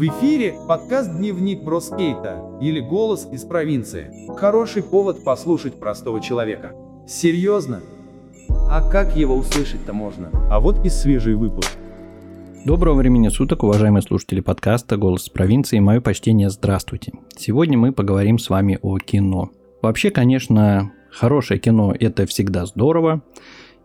В эфире подкаст «Дневник Броскейта» или «Голос из провинции». Хороший повод послушать простого человека. Серьезно? А как его услышать-то можно? А вот и свежий выпуск. Доброго времени суток, уважаемые слушатели подкаста «Голос из провинции». Мое почтение, здравствуйте. Сегодня мы поговорим с вами о кино. Вообще, конечно, хорошее кино – это всегда здорово.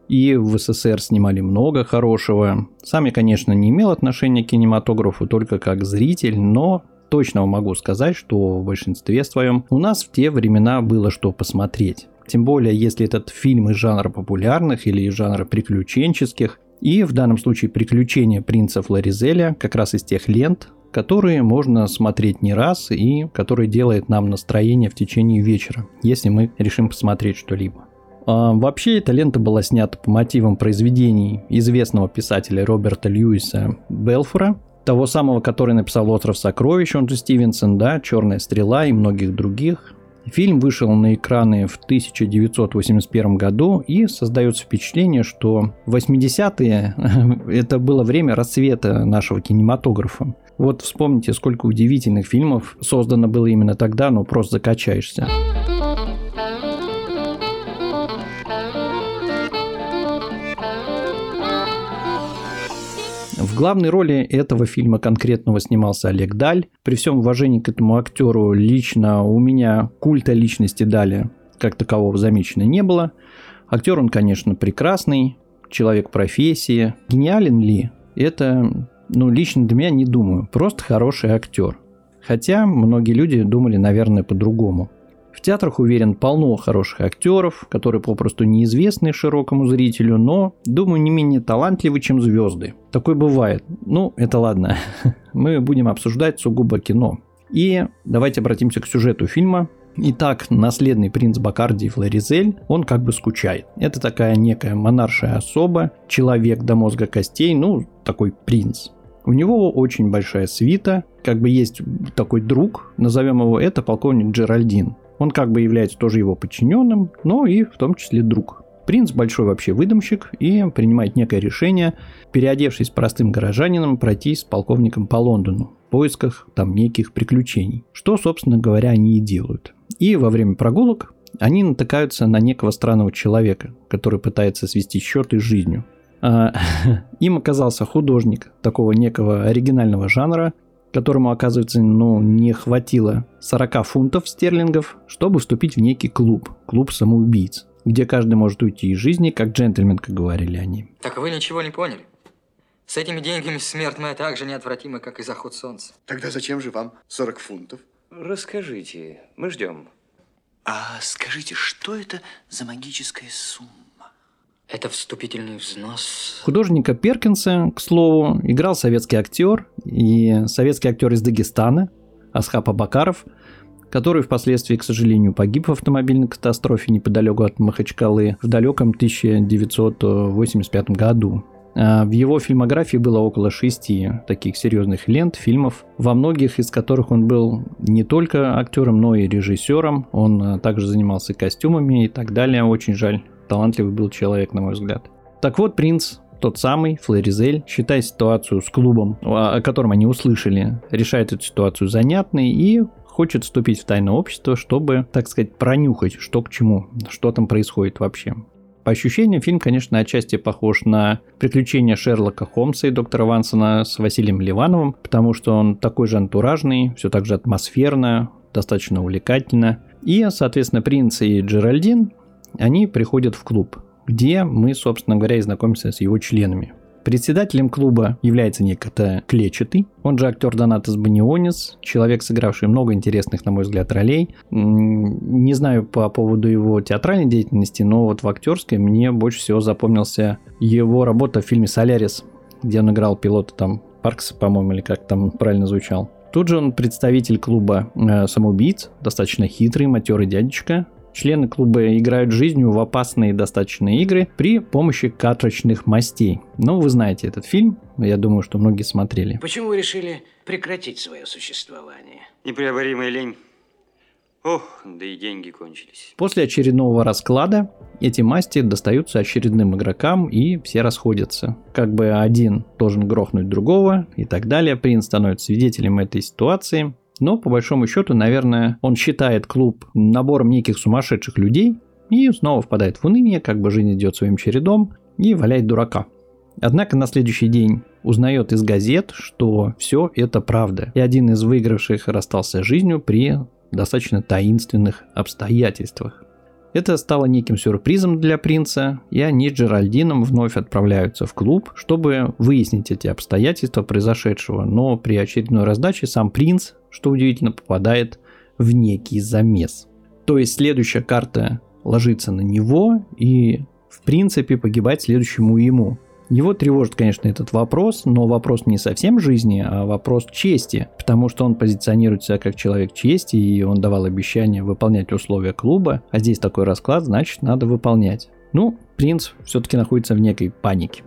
И в СССР снимали много хорошего. Сам я, конечно, не имел отношения к кинематографу только как зритель, но точно могу сказать, что в большинстве своем у нас в те времена было что посмотреть. Тем более, если этот фильм из жанра популярных или из жанра приключенческих, и в данном случае приключения принца Флоризеля как раз из тех лент, которые можно смотреть не раз и которые делают нам настроение в течение вечера, если мы решим посмотреть что-либо. А, вообще, эта лента была снята по мотивам произведений известного писателя Роберта Льюиса Белфора, того самого, который написал «Остров сокровищ», он же Стивенсон, да, «Черная стрела» и многих других. Фильм вышел на экраны в 1981 году и создается впечатление, что 80-е это было время расцвета нашего кинематографа. Вот вспомните, сколько удивительных фильмов создано было именно тогда, ну просто закачаешься. В главной роли этого фильма конкретного снимался Олег Даль. При всем уважении к этому актеру лично у меня культа личности Дали как такового замечено не было. Актер он, конечно, прекрасный, человек профессии. Гениален ли? Это, ну, лично для меня не думаю. Просто хороший актер. Хотя многие люди думали, наверное, по-другому. В театрах, уверен, полно хороших актеров, которые попросту неизвестны широкому зрителю, но, думаю, не менее талантливы, чем звезды. Такое бывает. Ну, это ладно. Мы будем обсуждать сугубо кино. И давайте обратимся к сюжету фильма. Итак, наследный принц Бакарди Флоризель, он как бы скучает. Это такая некая монаршая особа, человек до мозга костей, ну, такой принц. У него очень большая свита, как бы есть такой друг, назовем его это полковник Джеральдин. Он как бы является тоже его подчиненным, но и в том числе друг. Принц большой вообще выдумщик и принимает некое решение, переодевшись простым горожанином, пройти с полковником по Лондону в поисках там неких приключений. Что, собственно говоря, они и делают. И во время прогулок они натыкаются на некого странного человека, который пытается свести счеты с жизнью. А, им оказался художник такого некого оригинального жанра, которому, оказывается, ну, не хватило 40 фунтов стерлингов, чтобы вступить в некий клуб, клуб самоубийц, где каждый может уйти из жизни, как джентльмен, как говорили они. Так вы ничего не поняли? С этими деньгами смерть моя так же неотвратима, как и заход солнца. Тогда зачем же вам 40 фунтов? Расскажите, мы ждем. А скажите, что это за магическая сумма? Это вступительный взнос. Художника Перкинса, к слову, играл советский актер и советский актер из Дагестана Асхап Абакаров, который впоследствии, к сожалению, погиб в автомобильной катастрофе неподалеку от Махачкалы в далеком 1985 году. А в его фильмографии было около шести таких серьезных лент, фильмов, во многих из которых он был не только актером, но и режиссером. Он а, также занимался костюмами и так далее. Очень жаль, талантливый был человек, на мой взгляд. Так вот, принц тот самый Флоризель, считая ситуацию с клубом, о котором они услышали, решает эту ситуацию занятной и хочет вступить в тайное общество, чтобы, так сказать, пронюхать, что к чему, что там происходит вообще. По ощущениям, фильм, конечно, отчасти похож на приключения Шерлока Холмса и доктора Вансона с Василием Ливановым, потому что он такой же антуражный, все так же атмосферно, достаточно увлекательно. И, соответственно, принц и Джеральдин они приходят в клуб, где мы, собственно говоря, и знакомимся с его членами. Председателем клуба является некто Клечетый, он же актер Донатас Банионис, человек, сыгравший много интересных, на мой взгляд, ролей. Не знаю по поводу его театральной деятельности, но вот в актерской мне больше всего запомнился его работа в фильме «Солярис», где он играл пилота там Паркса, по-моему, или как там правильно звучал. Тут же он представитель клуба э, самоубийц, достаточно хитрый, матерый дядечка, Члены клуба играют жизнью в опасные достаточно игры при помощи карточных мастей. Ну, вы знаете этот фильм, я думаю, что многие смотрели. Почему вы решили прекратить свое существование? Непреоборимая лень. Ох, да и деньги кончились. После очередного расклада эти масти достаются очередным игрокам и все расходятся. Как бы один должен грохнуть другого и так далее. Принц становится свидетелем этой ситуации. Но по большому счету, наверное, он считает клуб набором неких сумасшедших людей и снова впадает в уныние, как бы жизнь идет своим чередом и валяет дурака. Однако на следующий день узнает из газет, что все это правда. И один из выигравших расстался с жизнью при достаточно таинственных обстоятельствах. Это стало неким сюрпризом для принца, и они с Джеральдином вновь отправляются в клуб, чтобы выяснить эти обстоятельства произошедшего, но при очередной раздаче сам принц, что удивительно, попадает в некий замес. То есть следующая карта ложится на него, и в принципе погибать следующему ему. Его тревожит, конечно, этот вопрос, но вопрос не совсем жизни, а вопрос чести, потому что он позиционирует себя как человек чести, и он давал обещание выполнять условия клуба, а здесь такой расклад, значит, надо выполнять. Ну, принц все-таки находится в некой панике.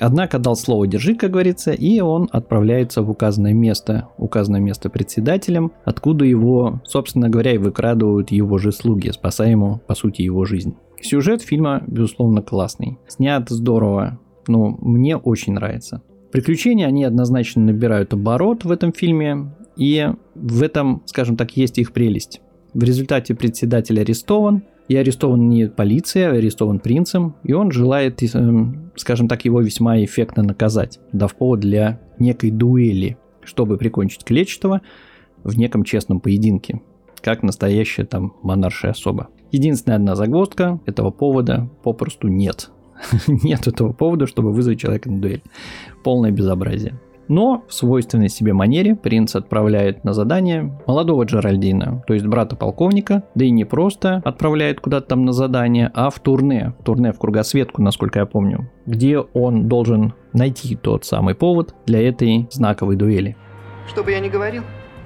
Однако дал слово «держи», как говорится, и он отправляется в указанное место, указанное место председателем, откуда его, собственно говоря, и выкрадывают его же слуги, спасая ему, по сути, его жизнь. Сюжет фильма, безусловно, классный. Снят здорово, ну, мне очень нравится. Приключения, они однозначно набирают оборот в этом фильме, и в этом, скажем так, есть их прелесть. В результате председатель арестован, и арестован не полиция, а арестован принцем, и он желает, эм, скажем так, его весьма эффектно наказать, дав повод для некой дуэли, чтобы прикончить Клетчатого в неком честном поединке, как настоящая там монаршая особа. Единственная одна загвоздка, этого повода попросту нет. нет этого повода, чтобы вызвать человека на дуэль. Полное безобразие. Но в свойственной себе манере принц отправляет на задание молодого Джеральдина, то есть брата полковника, да и не просто отправляет куда-то там на задание, а в турне, в турне в кругосветку, насколько я помню, где он должен найти тот самый повод для этой знаковой дуэли. Что бы я ни говорил,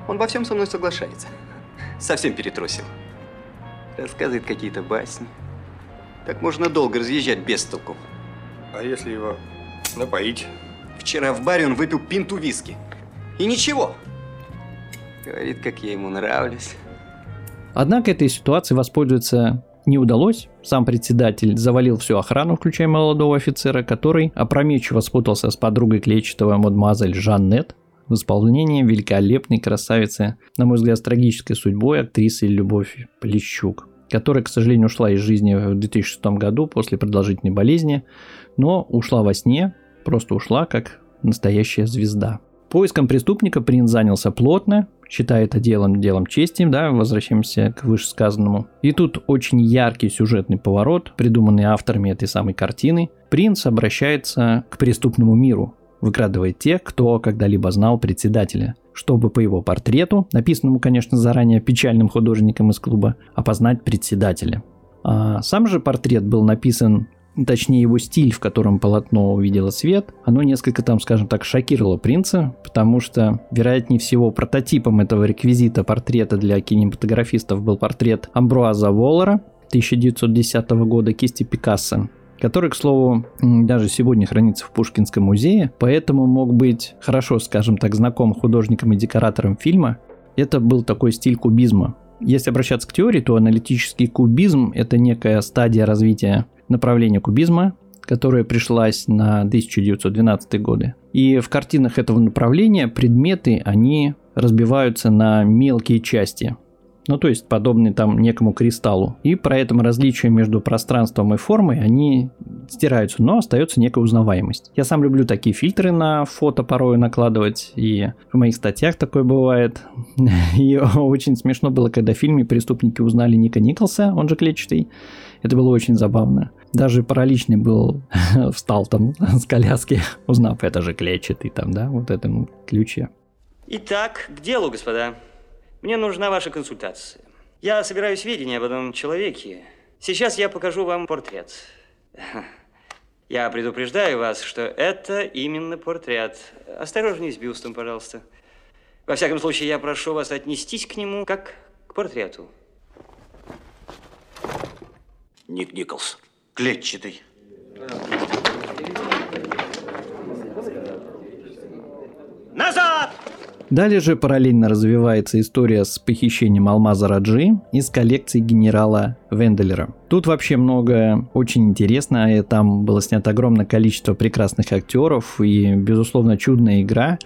он во всем со мной соглашается. Совсем перетрусил. Рассказывает какие-то басни. Так можно долго разъезжать без толку. А если его напоить? Вчера в баре он выпил пинту виски. И ничего. Говорит, как я ему нравлюсь. Однако этой ситуации воспользоваться не удалось. Сам председатель завалил всю охрану, включая молодого офицера, который опрометчиво спутался с подругой клетчатого мадемуазель Жаннет в исполнении великолепной красавицы, на мой взгляд, с трагической судьбой актрисы Любовь Плещук которая, к сожалению, ушла из жизни в 2006 году после продолжительной болезни, но ушла во сне, просто ушла как настоящая звезда. Поиском преступника принц занялся плотно, считая это делом делом чести, да, возвращаемся к вышесказанному. И тут очень яркий сюжетный поворот, придуманный авторами этой самой картины. Принц обращается к преступному миру, выкрадывая тех, кто когда-либо знал председателя – чтобы по его портрету, написанному, конечно, заранее печальным художником из клуба, опознать председателя. А сам же портрет был написан точнее его стиль, в котором полотно увидело свет, оно несколько там, скажем так, шокировало принца, потому что, вероятнее всего, прототипом этого реквизита портрета для кинематографистов был портрет Амбруаза Воллера 1910 года кисти Пикассо который, к слову, даже сегодня хранится в Пушкинском музее, поэтому мог быть хорошо, скажем так, знаком художникам и декораторам фильма. Это был такой стиль кубизма. Если обращаться к теории, то аналитический кубизм – это некая стадия развития направления кубизма, которая пришлась на 1912 годы. И в картинах этого направления предметы, они разбиваются на мелкие части – ну то есть подобный там некому кристаллу. И про этом различие между пространством и формой, они стираются, но остается некая узнаваемость. Я сам люблю такие фильтры на фото порой накладывать, и в моих статьях такое бывает. И очень смешно было, когда в фильме преступники узнали Ника Николса, он же клетчатый. Это было очень забавно. Даже параличный был, встал там с коляски, узнав, это же клетчатый там, да, вот этом ключе. Итак, к делу, господа. Мне нужна ваша консультация. Я собираю сведения об этом человеке. Сейчас я покажу вам портрет. Я предупреждаю вас, что это именно портрет. Осторожней с бюстом, пожалуйста. Во всяком случае, я прошу вас отнестись к нему как к портрету. Ник Николс. Клетчатый. Далее же параллельно развивается история с похищением алмаза Раджи из коллекции генерала Венделера. Тут вообще много очень интересно, и там было снято огромное количество прекрасных актеров и, безусловно, чудная игра.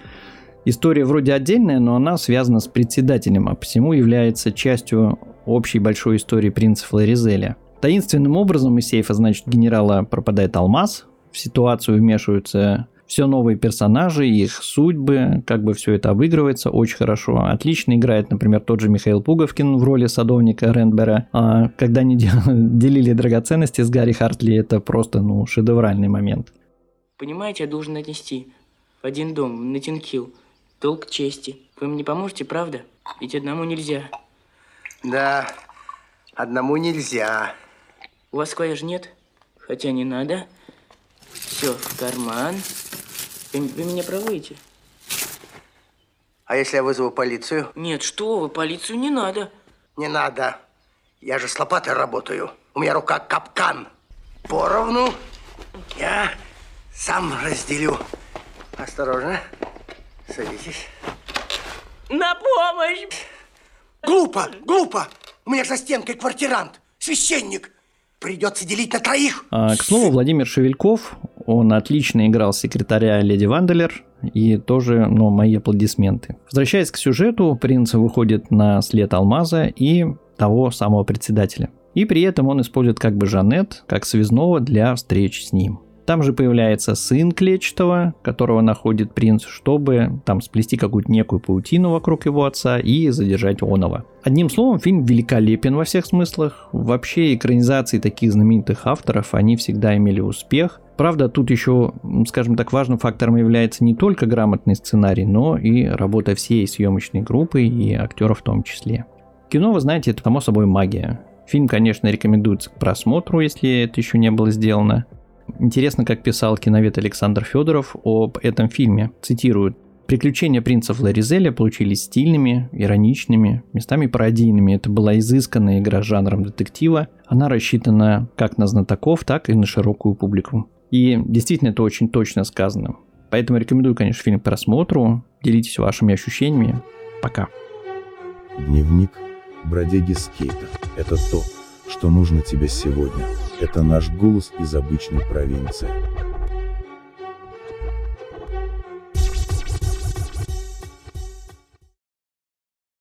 История вроде отдельная, но она связана с председателем, а посему является частью общей большой истории принца Флоризеля. Таинственным образом из сейфа, значит, генерала пропадает алмаз, в ситуацию вмешиваются все новые персонажи, их судьбы, как бы все это обыгрывается очень хорошо. Отлично играет, например, тот же Михаил Пуговкин в роли садовника Рендбера. А когда они делили драгоценности с Гарри Хартли, это просто, ну, шедевральный момент. Понимаете, я должен отнести в один дом, на Тинкил, долг чести. Вы мне поможете, правда? Ведь одному нельзя. Да, одному нельзя. У вас скважин нет? Хотя не надо. Все, в карман. Вы, вы меня проводите? А если я вызову полицию? Нет, что вы, полицию не надо. Не надо. Я же с лопатой работаю. У меня рука капкан. Поровну я сам разделю. Осторожно. Садитесь. На помощь! Глупо, глупо. У меня за стенкой квартирант, священник. Придется делить на троих. А, к слову, Владимир Шевельков, он отлично играл секретаря Леди Ванделер, и тоже, ну, мои аплодисменты. Возвращаясь к сюжету, принц выходит на след алмаза и того самого председателя. И при этом он использует как бы Жанет, как связного для встреч с ним. Там же появляется сын Клетчатого, которого находит принц, чтобы там сплести какую-то некую паутину вокруг его отца и задержать Онова. Одним словом, фильм великолепен во всех смыслах. Вообще экранизации таких знаменитых авторов, они всегда имели успех. Правда, тут еще, скажем так, важным фактором является не только грамотный сценарий, но и работа всей съемочной группы и актеров в том числе. Кино, вы знаете, это само собой магия. Фильм, конечно, рекомендуется к просмотру, если это еще не было сделано. Интересно, как писал киновед Александр Федоров об этом фильме. Цитирую. Приключения принца Флоризеля получились стильными, ироничными, местами пародийными. Это была изысканная игра жанром детектива. Она рассчитана как на знатоков, так и на широкую публику. И действительно это очень точно сказано. Поэтому рекомендую, конечно, фильм к просмотру. Делитесь вашими ощущениями. Пока. Дневник бродяги скейта. Это то, что нужно тебе сегодня. Это наш голос из обычной провинции.